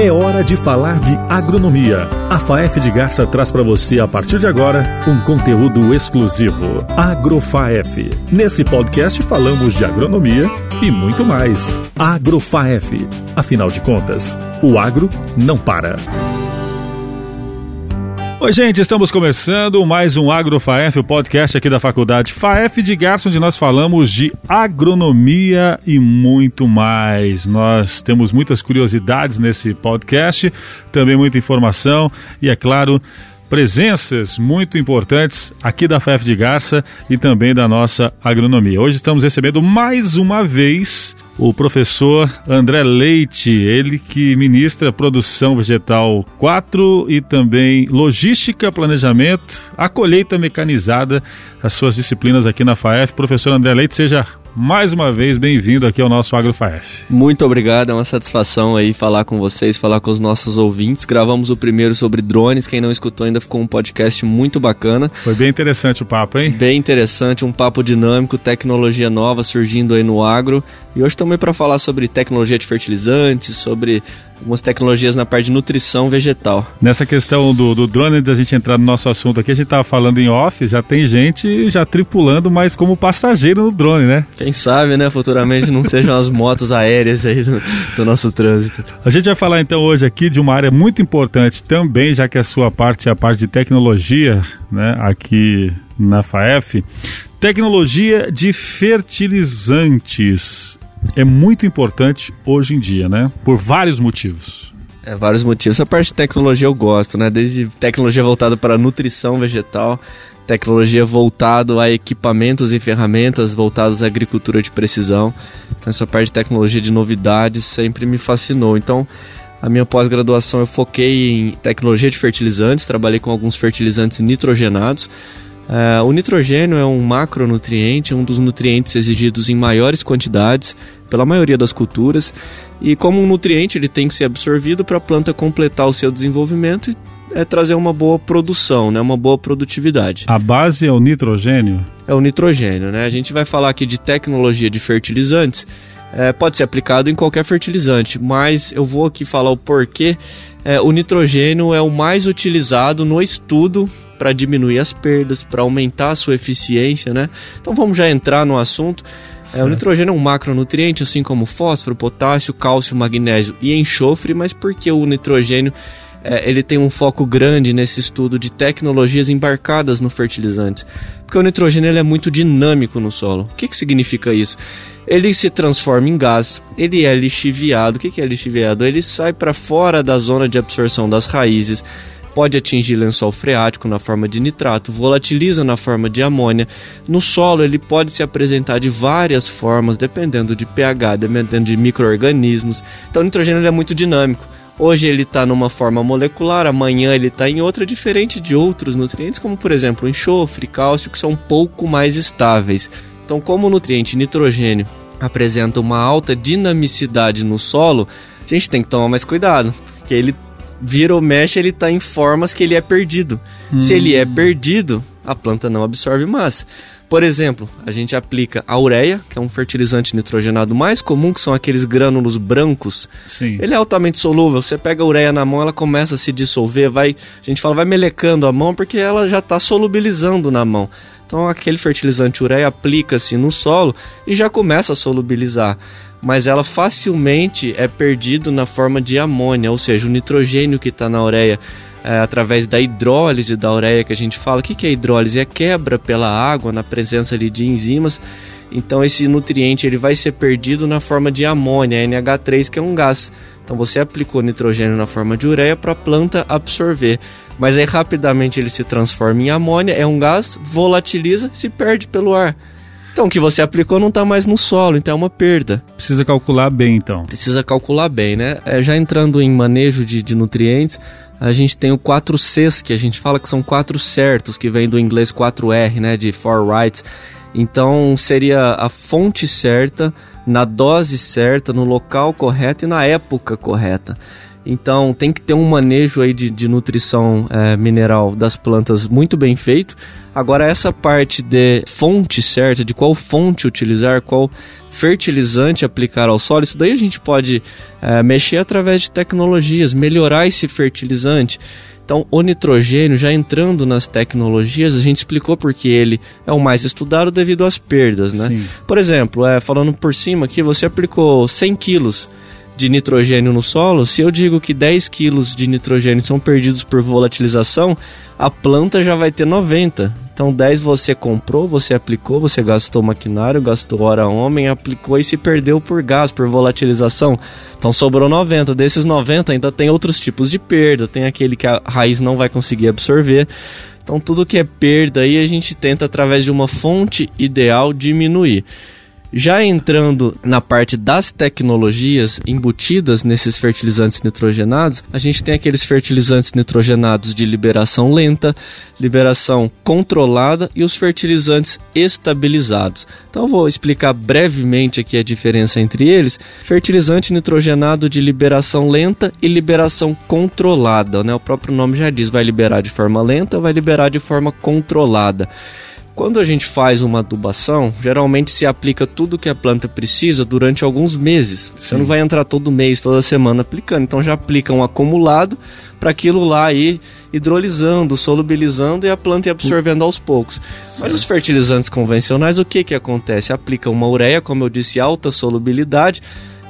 É hora de falar de agronomia. A FAEF de Garça traz para você, a partir de agora, um conteúdo exclusivo. AgroFaef. Nesse podcast falamos de agronomia e muito mais. AgroFaef. Afinal de contas, o agro não para. Oi, gente, estamos começando mais um AgroFaef, o podcast aqui da Faculdade FAEF de Garça, onde nós falamos de agronomia e muito mais. Nós temos muitas curiosidades nesse podcast, também muita informação e, é claro, presenças muito importantes aqui da FAEF de Garça e também da nossa agronomia. Hoje estamos recebendo mais uma vez o professor André Leite, ele que ministra produção vegetal 4 e também logística, planejamento, a colheita mecanizada, as suas disciplinas aqui na FAEF. Professor André Leite, seja mais uma vez bem-vindo aqui ao nosso AgroFaef. Muito obrigado, é uma satisfação aí falar com vocês, falar com os nossos ouvintes. Gravamos o primeiro sobre drones, quem não escutou ainda ficou um podcast muito bacana. Foi bem interessante o papo, hein? Bem interessante, um papo dinâmico, tecnologia nova surgindo aí no agro. E hoje também para falar sobre tecnologia de fertilizantes, sobre algumas tecnologias na parte de nutrição vegetal. Nessa questão do, do drone, da gente entrar no nosso assunto aqui, a gente estava falando em off, já tem gente já tripulando, mas como passageiro no drone, né? Quem sabe, né, futuramente não sejam as motos aéreas aí do, do nosso trânsito. A gente vai falar então hoje aqui de uma área muito importante também, já que a sua parte é a parte de tecnologia, né, aqui na FAEF, tecnologia de fertilizantes é muito importante hoje em dia, né? Por vários motivos. É, vários motivos. Essa parte de tecnologia eu gosto, né? Desde tecnologia voltada para nutrição vegetal, tecnologia voltada a equipamentos e ferramentas voltados à agricultura de precisão. Então, essa parte de tecnologia de novidades sempre me fascinou. Então, a minha pós-graduação eu foquei em tecnologia de fertilizantes, trabalhei com alguns fertilizantes nitrogenados. Uh, o nitrogênio é um macronutriente, um dos nutrientes exigidos em maiores quantidades pela maioria das culturas, e como um nutriente ele tem que ser absorvido para a planta completar o seu desenvolvimento e é trazer uma boa produção, né, uma boa produtividade. A base é o nitrogênio? É o nitrogênio, né? A gente vai falar aqui de tecnologia de fertilizantes. É, pode ser aplicado em qualquer fertilizante, mas eu vou aqui falar o porquê. É, o nitrogênio é o mais utilizado no estudo para diminuir as perdas, para aumentar a sua eficiência, né? Então vamos já entrar no assunto. É, o nitrogênio é um macronutriente, assim como fósforo, potássio, cálcio, magnésio e enxofre, mas por que o nitrogênio é, ele tem um foco grande nesse estudo de tecnologias embarcadas no fertilizante? Porque o nitrogênio ele é muito dinâmico no solo. O que, que significa isso? Ele se transforma em gás, ele é lixiviado. O que, que é lixiviado? Ele sai para fora da zona de absorção das raízes, pode atingir lençol freático na forma de nitrato, volatiliza na forma de amônia. No solo, ele pode se apresentar de várias formas, dependendo de pH, dependendo de micro-organismos. Então, o nitrogênio é muito dinâmico. Hoje ele está numa forma molecular, amanhã ele está em outra, diferente de outros nutrientes, como por exemplo enxofre, cálcio, que são um pouco mais estáveis. Então, como o nutriente nitrogênio apresenta uma alta dinamicidade no solo, a gente tem que tomar mais cuidado, porque ele vira ou mexe, ele está em formas que ele é perdido. Hum. Se ele é hum. perdido, a planta não absorve mais. Por exemplo, a gente aplica a ureia, que é um fertilizante nitrogenado mais comum, que são aqueles grânulos brancos. Sim. Ele é altamente solúvel. Você pega a ureia na mão, ela começa a se dissolver, vai, a gente fala, vai melecando a mão porque ela já está solubilizando na mão. Então aquele fertilizante ureia aplica-se no solo e já começa a solubilizar mas ela facilmente é perdido na forma de amônia, ou seja, o nitrogênio que está na ureia é, através da hidrólise da ureia que a gente fala. O que, que é hidrólise? É quebra pela água na presença ali de enzimas. Então esse nutriente ele vai ser perdido na forma de amônia, NH3, que é um gás. Então você aplicou nitrogênio na forma de ureia para a planta absorver. Mas aí rapidamente ele se transforma em amônia, é um gás, volatiliza, se perde pelo ar. Então, o que você aplicou não está mais no solo, então é uma perda. Precisa calcular bem, então. Precisa calcular bem, né? É, já entrando em manejo de, de nutrientes, a gente tem o 4Cs, que a gente fala que são quatro certos, que vem do inglês 4R, né? De four rights. Então, seria a fonte certa, na dose certa, no local correto e na época correta. Então tem que ter um manejo aí de, de nutrição é, mineral das plantas muito bem feito. Agora essa parte de fonte certa, de qual fonte utilizar, qual fertilizante aplicar ao solo, isso daí a gente pode é, mexer através de tecnologias, melhorar esse fertilizante. Então, o nitrogênio, já entrando nas tecnologias, a gente explicou porque ele é o mais estudado devido às perdas, né? Sim. Por exemplo, é, falando por cima aqui, você aplicou 100 quilos de nitrogênio no solo, se eu digo que 10 quilos de nitrogênio são perdidos por volatilização, a planta já vai ter 90. Então 10 você comprou, você aplicou, você gastou maquinário, gastou hora homem, aplicou e se perdeu por gás, por volatilização. Então sobrou 90. Desses 90 ainda tem outros tipos de perda, tem aquele que a raiz não vai conseguir absorver. Então tudo que é perda aí a gente tenta através de uma fonte ideal diminuir. Já entrando na parte das tecnologias embutidas nesses fertilizantes nitrogenados, a gente tem aqueles fertilizantes nitrogenados de liberação lenta, liberação controlada e os fertilizantes estabilizados. Então vou explicar brevemente aqui a diferença entre eles. Fertilizante nitrogenado de liberação lenta e liberação controlada, né? O próprio nome já diz, vai liberar de forma lenta, vai liberar de forma controlada. Quando a gente faz uma adubação, geralmente se aplica tudo que a planta precisa durante alguns meses. Sim. Você não vai entrar todo mês, toda semana aplicando. Então já aplica um acumulado para aquilo lá ir hidrolisando, solubilizando e a planta ir absorvendo aos poucos. Certo. Mas os fertilizantes convencionais, o que, que acontece? Aplica uma ureia, como eu disse, alta solubilidade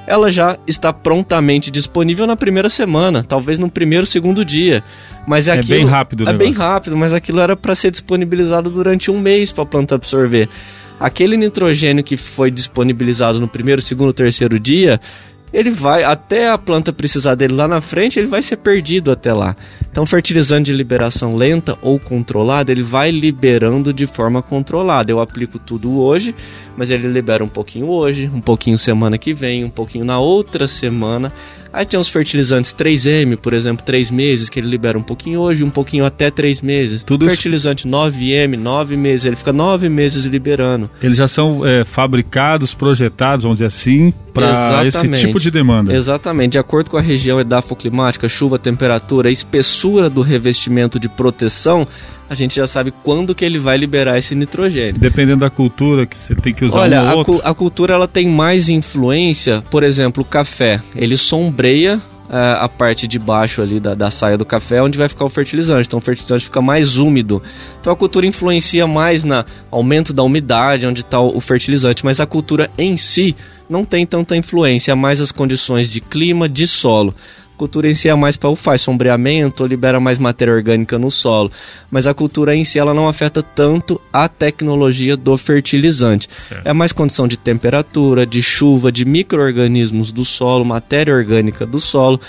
ela já está prontamente disponível na primeira semana, talvez no primeiro, segundo dia. Mas é, aquilo, bem rápido, É bem rápido, mas aquilo era para ser disponibilizado durante um mês para a planta absorver. Aquele nitrogênio que foi disponibilizado no primeiro, segundo, terceiro dia, ele vai, até a planta precisar dele lá na frente, ele vai ser perdido até lá. Então, fertilizante de liberação lenta ou controlada, ele vai liberando de forma controlada. Eu aplico tudo hoje, mas ele libera um pouquinho hoje, um pouquinho semana que vem, um pouquinho na outra semana. Aí tem os fertilizantes 3M, por exemplo, 3 meses, que ele libera um pouquinho hoje, um pouquinho até 3 meses. Tudo Fertilizante isso... 9M, 9 meses, ele fica 9 meses liberando. Eles já são é, fabricados, projetados, vamos dizer assim, para esse tipo de demanda. Exatamente. De acordo com a região edafoclimática, chuva, temperatura, espessura do revestimento de proteção, a gente já sabe quando que ele vai liberar esse nitrogênio. Dependendo da cultura que você tem que usar Olha, um a, cu a cultura ela tem mais influência, por exemplo, o café. Ele sombreia é, a parte de baixo ali da, da saia do café, onde vai ficar o fertilizante. Então o fertilizante fica mais úmido. Então a cultura influencia mais na aumento da umidade, onde está o, o fertilizante, mas a cultura em si não tem tanta influência, mais as condições de clima, de solo cultura em si é mais para o faz sombreamento, libera mais matéria orgânica no solo, mas a cultura em si ela não afeta tanto a tecnologia do fertilizante. Certo. É mais condição de temperatura, de chuva, de microorganismos do solo, matéria orgânica do solo.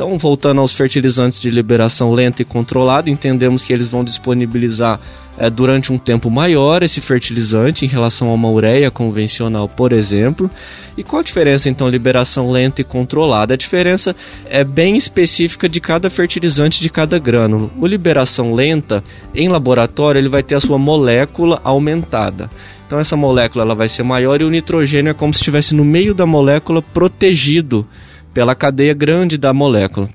Então, voltando aos fertilizantes de liberação lenta e controlada, entendemos que eles vão disponibilizar é, durante um tempo maior esse fertilizante em relação a uma ureia convencional, por exemplo. E qual a diferença então liberação lenta e controlada? A diferença é bem específica de cada fertilizante de cada grânulo. O liberação lenta em laboratório ele vai ter a sua molécula aumentada. Então essa molécula ela vai ser maior e o nitrogênio é como se estivesse no meio da molécula protegido pela cadeia grande da molécula.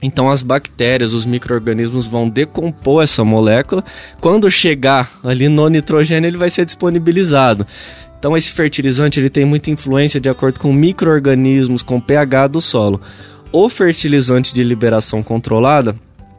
Então as bactérias, os micro-organismos vão decompor essa molécula. Quando chegar ali no nitrogênio, ele vai ser disponibilizado. Então esse fertilizante ele tem muita influência de acordo com micro-organismos, com pH do solo. O fertilizante de liberação controlada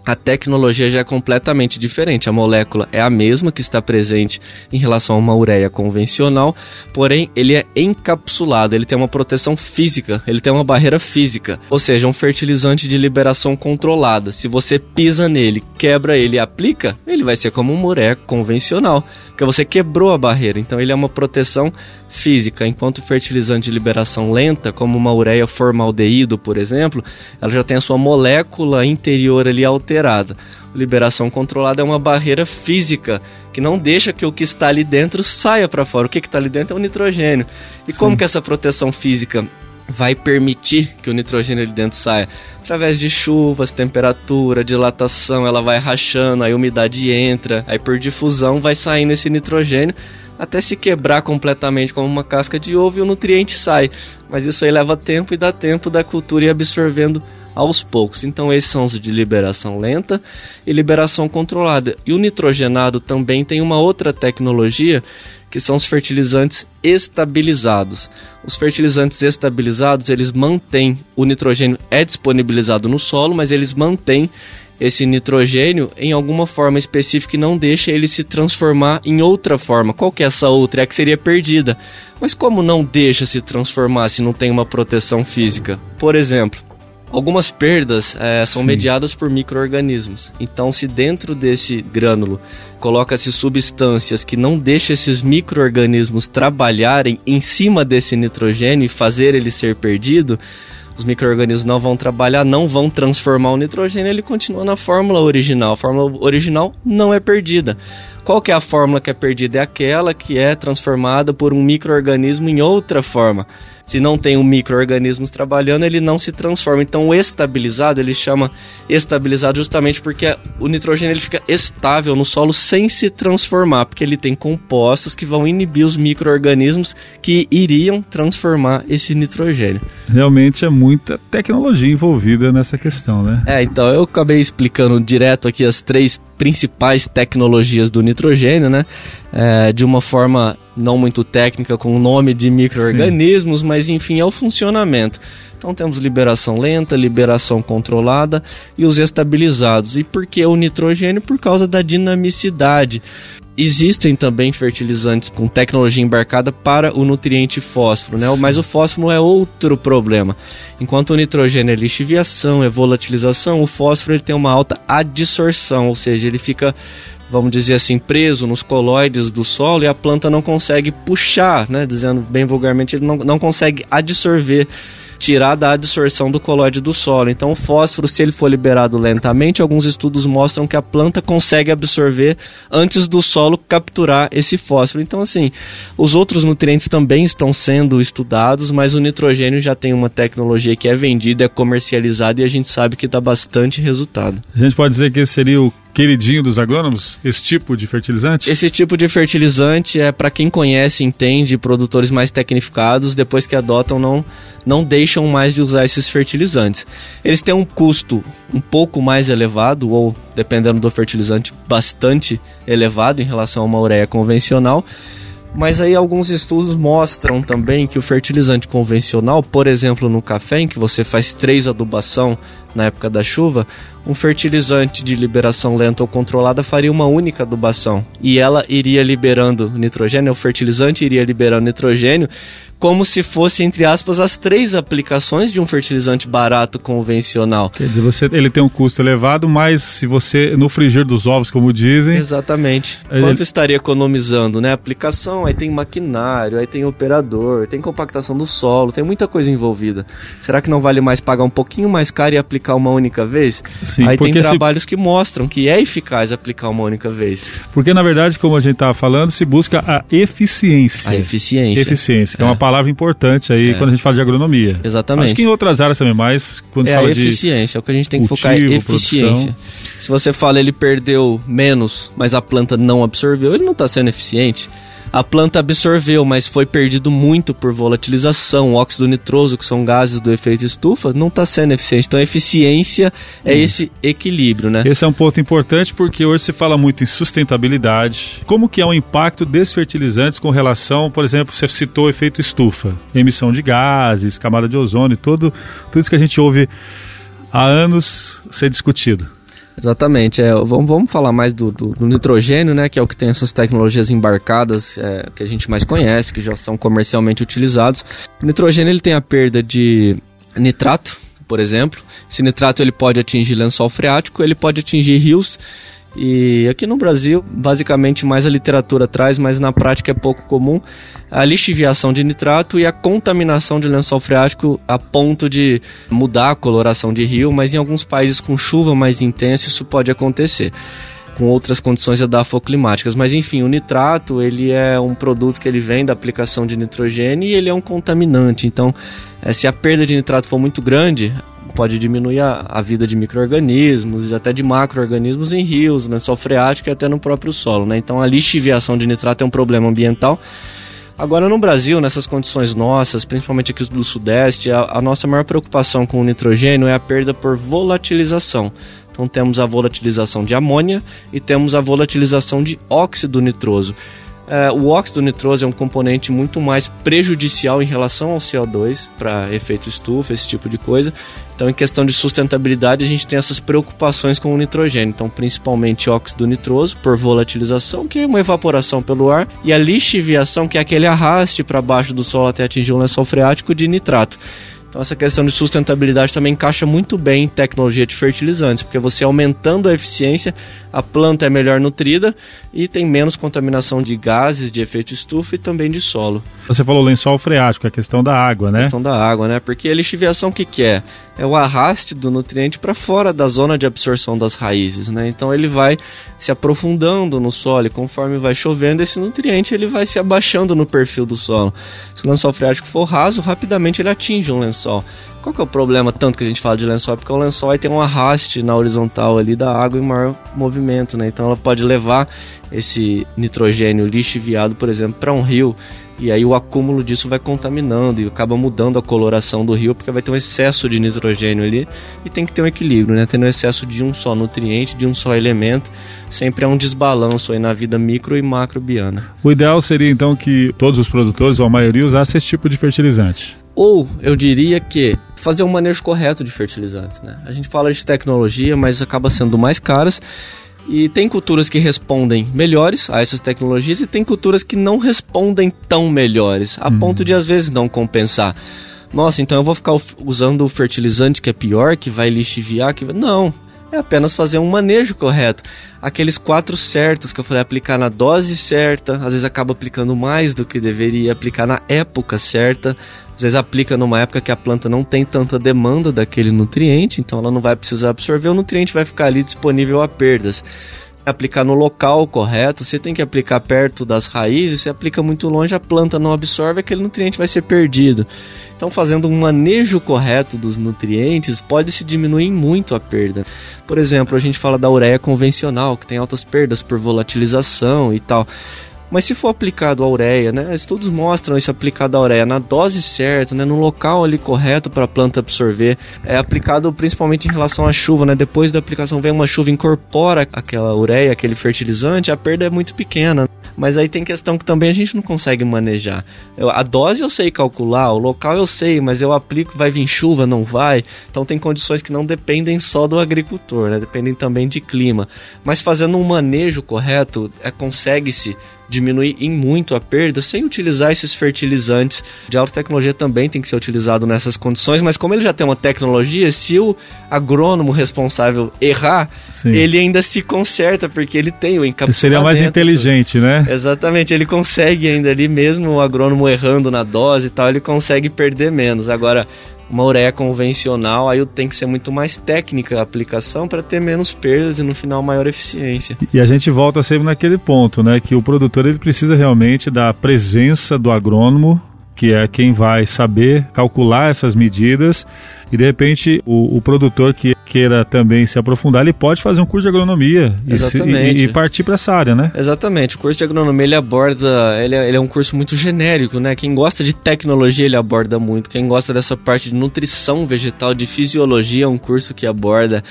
a tecnologia já é completamente diferente. A molécula é a mesma que está presente em relação a uma ureia convencional, porém ele é encapsulado, ele tem uma proteção física, ele tem uma barreira física, ou seja, um fertilizante de liberação controlada. Se você pisa nele, quebra ele e aplica, ele vai ser como uma ureia convencional, porque você quebrou a barreira. Então ele é uma proteção física, enquanto o fertilizante de liberação lenta, como uma ureia formaldeído, por exemplo, ela já tem a sua molécula interior ali alterada. Liberação controlada é uma barreira física que não deixa que o que está ali dentro saia para fora. O que está ali dentro é o nitrogênio. E Sim. como que essa proteção física vai permitir que o nitrogênio ali dentro saia? Através de chuvas, temperatura, dilatação, ela vai rachando, aí a umidade entra, aí por difusão vai saindo esse nitrogênio até se quebrar completamente como uma casca de ovo e o nutriente sai. Mas isso aí leva tempo e dá tempo da cultura ir absorvendo aos poucos. Então esses são os de liberação lenta e liberação controlada. E o nitrogenado também tem uma outra tecnologia que são os fertilizantes estabilizados. Os fertilizantes estabilizados, eles mantêm o nitrogênio é disponibilizado no solo, mas eles mantêm esse nitrogênio em alguma forma específica e não deixa ele se transformar em outra forma. Qual que é essa outra? É a que seria perdida. Mas como não deixa se transformar se não tem uma proteção física? Por exemplo, Algumas perdas é, são Sim. mediadas por micro-organismos. Então, se dentro desse grânulo coloca-se substâncias que não deixam esses micro-organismos trabalharem em cima desse nitrogênio e fazer ele ser perdido, os micro-organismos não vão trabalhar, não vão transformar o nitrogênio, ele continua na fórmula original. A fórmula original não é perdida. Qual que é a fórmula que é perdida? É aquela que é transformada por um microorganismo em outra forma. Se não tem um microorganismos trabalhando, ele não se transforma. Então, o estabilizado, ele chama estabilizado justamente porque o nitrogênio ele fica estável no solo sem se transformar, porque ele tem compostos que vão inibir os microorganismos que iriam transformar esse nitrogênio. Realmente é muita tecnologia envolvida nessa questão, né? É, então eu acabei explicando direto aqui as três principais tecnologias do nitrogênio, né? É, de uma forma não muito técnica, com o nome de micro-organismos, mas enfim, é o funcionamento. Então temos liberação lenta, liberação controlada e os estabilizados. E por que o nitrogênio? Por causa da dinamicidade. Existem também fertilizantes com tecnologia embarcada para o nutriente fósforo, né? Mas o fósforo é outro problema. Enquanto o nitrogênio é lixiviação, é volatilização, o fósforo ele tem uma alta adsorção, ou seja, ele fica vamos dizer assim, preso nos colóides do solo e a planta não consegue puxar, né? Dizendo bem vulgarmente, ele não, não consegue absorver tirar da absorção do colóide do solo. Então, o fósforo, se ele for liberado lentamente, alguns estudos mostram que a planta consegue absorver antes do solo capturar esse fósforo. Então, assim, os outros nutrientes também estão sendo estudados, mas o nitrogênio já tem uma tecnologia que é vendida, é comercializada e a gente sabe que dá bastante resultado. A gente pode dizer que esse seria o queridinho dos agrônomos, esse tipo de fertilizante? Esse tipo de fertilizante é para quem conhece, entende, produtores mais tecnificados, depois que adotam não não deixam mais de usar esses fertilizantes. Eles têm um custo um pouco mais elevado ou dependendo do fertilizante bastante elevado em relação a uma ureia convencional. Mas aí alguns estudos mostram também que o fertilizante convencional, por exemplo no café, em que você faz três adubação na época da chuva, um fertilizante de liberação lenta ou controlada faria uma única adubação e ela iria liberando nitrogênio, o fertilizante iria liberando nitrogênio como se fosse, entre aspas, as três aplicações de um fertilizante barato convencional. Quer dizer, você, ele tem um custo elevado, mas se você, no frigir dos ovos, como dizem... Exatamente. Ele... Quanto estaria economizando, né? Aplicação, aí tem maquinário, aí tem operador, tem compactação do solo, tem muita coisa envolvida. Será que não vale mais pagar um pouquinho mais caro e aplicar uma única vez? Sim, aí tem trabalhos se... que mostram que é eficaz aplicar uma única vez. Porque, na verdade, como a gente estava falando, se busca a eficiência. A eficiência. Eficiência, que é, é uma palavra importante aí é. quando a gente fala de agronomia. Exatamente. Acho que em outras áreas também, mas quando é fala a eficiência, de o que a gente tem que cultivo, focar é eficiência. Produção. Se você fala ele perdeu menos, mas a planta não absorveu, ele não está sendo eficiente a planta absorveu, mas foi perdido muito por volatilização, óxido nitroso, que são gases do efeito estufa, não está sendo eficiente. Então, eficiência é hum. esse equilíbrio, né? Esse é um ponto importante porque hoje se fala muito em sustentabilidade. Como que é o impacto desses fertilizantes com relação, por exemplo, você citou o efeito estufa, emissão de gases, camada de ozônio, tudo, tudo isso que a gente ouve há anos ser discutido. Exatamente. É, vamos, vamos falar mais do, do, do, nitrogênio, né? Que é o que tem essas tecnologias embarcadas é, que a gente mais conhece, que já são comercialmente utilizados. O nitrogênio ele tem a perda de nitrato, por exemplo. Esse nitrato ele pode atingir lençol freático, ele pode atingir rios e aqui no Brasil, basicamente mais a literatura traz, mas na prática é pouco comum, a lixiviação de nitrato e a contaminação de lençol freático a ponto de mudar a coloração de rio, mas em alguns países com chuva mais intensa isso pode acontecer com outras condições edafoclimáticas. Mas enfim, o nitrato ele é um produto que ele vem da aplicação de nitrogênio e ele é um contaminante. Então, eh, se a perda de nitrato for muito grande, pode diminuir a, a vida de micro-organismos, até de macro-organismos em rios, né, só freático e até no próprio solo. Né? Então a lixiviação de nitrato é um problema ambiental. Agora no Brasil, nessas condições nossas, principalmente aqui do Sudeste, a, a nossa maior preocupação com o nitrogênio é a perda por volatilização. Então temos a volatilização de amônia e temos a volatilização de óxido nitroso. É, o óxido nitroso é um componente muito mais prejudicial em relação ao CO2 para efeito estufa, esse tipo de coisa. Então, em questão de sustentabilidade, a gente tem essas preocupações com o nitrogênio. Então, principalmente óxido nitroso, por volatilização, que é uma evaporação pelo ar, e a lixiviação, que é aquele arraste para baixo do solo até atingir um lençol freático de nitrato. Então essa questão de sustentabilidade também encaixa muito bem em tecnologia de fertilizantes, porque você aumentando a eficiência, a planta é melhor nutrida e tem menos contaminação de gases, de efeito estufa e também de solo. Você falou lençol freático, a questão da água, né? A questão da água, né? Porque a lixiviação o que, que é? É o arraste do nutriente para fora da zona de absorção das raízes, né? Então ele vai se aprofundando no solo e conforme vai chovendo, esse nutriente ele vai se abaixando no perfil do solo. Se o lençol freático for raso, rapidamente ele atinge um lençol. Qual que é o problema tanto que a gente fala de lençol? Porque o lençol tem um arraste na horizontal ali da água em maior movimento, né? Então ela pode levar esse nitrogênio lixiviado, por exemplo, para um rio e aí o acúmulo disso vai contaminando e acaba mudando a coloração do rio porque vai ter um excesso de nitrogênio ali e tem que ter um equilíbrio, né? Tendo excesso de um só nutriente, de um só elemento, sempre é um desbalanço aí na vida micro e macrobiana. O ideal seria então que todos os produtores ou a maioria usasse esse tipo de fertilizante. Ou eu diria que fazer um manejo correto de fertilizantes, né? A gente fala de tecnologia, mas acaba sendo mais caras e tem culturas que respondem melhores a essas tecnologias e tem culturas que não respondem tão melhores, a uhum. ponto de às vezes não compensar. Nossa, então eu vou ficar usando o fertilizante que é pior, que vai lixiviar, que não, é apenas fazer um manejo correto. Aqueles quatro certos que eu falei, aplicar na dose certa, às vezes acaba aplicando mais do que deveria, aplicar na época certa, às vezes aplica numa época que a planta não tem tanta demanda daquele nutriente, então ela não vai precisar absorver, o nutriente vai ficar ali disponível a perdas. Aplicar no local correto, você tem que aplicar perto das raízes, se aplica muito longe, a planta não absorve, aquele nutriente vai ser perdido. Então, fazendo um manejo correto dos nutrientes, pode se diminuir muito a perda. Por exemplo, a gente fala da ureia convencional, que tem altas perdas por volatilização e tal. Mas se for aplicado a ureia, né? Estudos mostram isso aplicado a ureia na dose certa, né? No local ali correto para a planta absorver. É aplicado principalmente em relação à chuva, né? Depois da aplicação vem uma chuva, incorpora aquela ureia, aquele fertilizante, a perda é muito pequena. Mas aí tem questão que também a gente não consegue manejar. Eu, a dose eu sei calcular, o local eu sei, mas eu aplico, vai vir chuva, não vai. Então tem condições que não dependem só do agricultor, né? Dependem também de clima. Mas fazendo um manejo correto, é, consegue-se diminuir em muito a perda sem utilizar esses fertilizantes de alta tecnologia também tem que ser utilizado nessas condições, mas como ele já tem uma tecnologia, se o agrônomo responsável errar, Sim. ele ainda se conserta porque ele tem o encapsulamento. Seria mais inteligente, né? Exatamente, ele consegue ainda ali mesmo o agrônomo errando na dose e tal, ele consegue perder menos. Agora, uma ureia convencional, aí tem que ser muito mais técnica a aplicação para ter menos perdas e no final maior eficiência. E a gente volta sempre naquele ponto, né, que o produtor ele precisa realmente da presença do agrônomo que é quem vai saber calcular essas medidas e de repente o, o, produtor que queira também se aprofundar, ele pode fazer um curso de agronomia e, se, e, e partir para essa área, né? Exatamente. O curso de agronomia ele aborda, ele é, ele é, um curso muito genérico, né? Quem gosta de tecnologia ele aborda muito. Quem gosta dessa parte de nutrição vegetal, de fisiologia, é um curso que aborda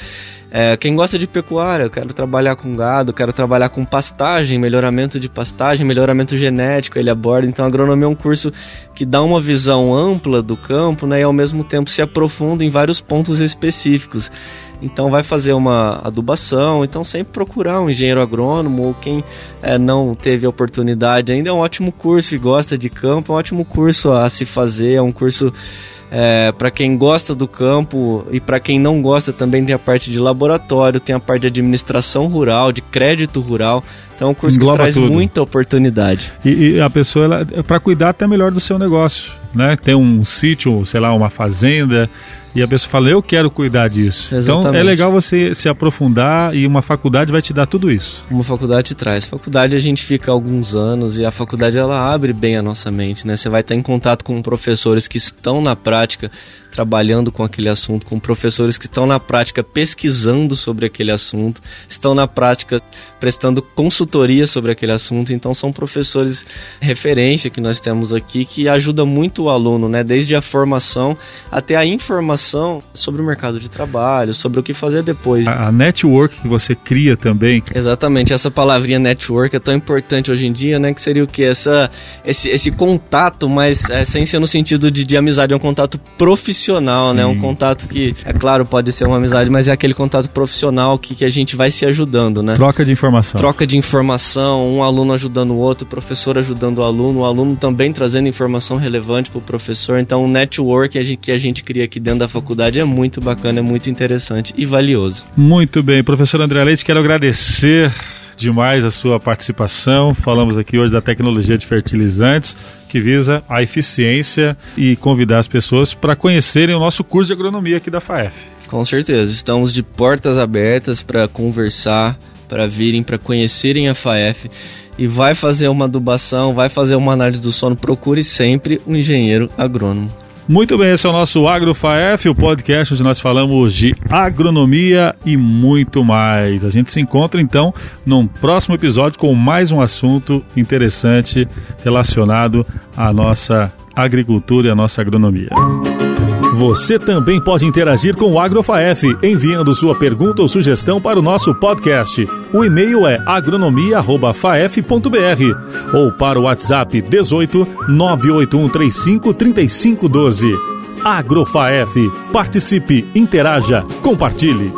é, quem gosta de pecuária, eu quero trabalhar com gado, quero trabalhar com pastagem, melhoramento de pastagem, melhoramento genético, ele aborda. Então, agronomia é um curso que dá uma visão ampla do campo né, e, ao mesmo tempo, se aprofunda em vários pontos específicos. Então, vai fazer uma adubação. Então, sempre procurar um engenheiro agrônomo ou quem é, não teve oportunidade ainda. É um ótimo curso e gosta de campo, é um ótimo curso a se fazer, é um curso é, para quem gosta do campo e para quem não gosta também tem a parte de laboratório, tem a parte de administração rural, de crédito rural. Então é um curso Engloba que traz tudo. muita oportunididade. E, e a pessoa, para cuidar até melhor do seu negócio, né? Tem um sítio, sei lá, uma fazenda, e a pessoa fala, eu quero cuidar disso. Exatamente. Então é legal você se aprofundar e uma faculdade vai te dar tudo isso. Uma faculdade traz. Faculdade a gente fica alguns anos e a faculdade ela abre bem a nossa mente, né? Você vai estar em contato com professores que estão na prática trabalhando com aquele assunto, com professores que estão na prática pesquisando sobre aquele assunto, estão na prática prestando consultoria consultoria sobre aquele assunto. Então são professores referência que nós temos aqui que ajuda muito o aluno, né? Desde a formação até a informação sobre o mercado de trabalho, sobre o que fazer depois. A, a network que você cria também. Exatamente, essa palavrinha network é tão importante hoje em dia, né? Que seria o que? Essa, esse, esse contato, mas é, sem ser no sentido de, de amizade, é um contato profissional, Sim. né? Um contato que, é claro, pode ser uma amizade, mas é aquele contato profissional que, que a gente vai se ajudando, né? Troca de informação. Troca de informação, um aluno ajudando o outro, o professor ajudando o aluno, o aluno também trazendo informação relevante para o professor. Então, o network que a gente cria aqui dentro da faculdade é muito bacana, é muito interessante e valioso. Muito bem, professor André Leite, quero agradecer demais a sua participação. Falamos aqui hoje da tecnologia de fertilizantes, que visa a eficiência e convidar as pessoas para conhecerem o nosso curso de agronomia aqui da FAEF. Com certeza, estamos de portas abertas para conversar, para virem, para conhecerem a FAEF e vai fazer uma adubação, vai fazer uma análise do sono, procure sempre um engenheiro agrônomo. Muito bem, esse é o nosso AgroFaef, o podcast onde nós falamos de agronomia e muito mais. A gente se encontra então num próximo episódio com mais um assunto interessante relacionado à nossa agricultura e à nossa agronomia. Você também pode interagir com o Agrofaef, enviando sua pergunta ou sugestão para o nosso podcast. O e-mail é agronomia@faef.br ou para o WhatsApp 18 98135 3512. Agrofaef. Participe, interaja, compartilhe.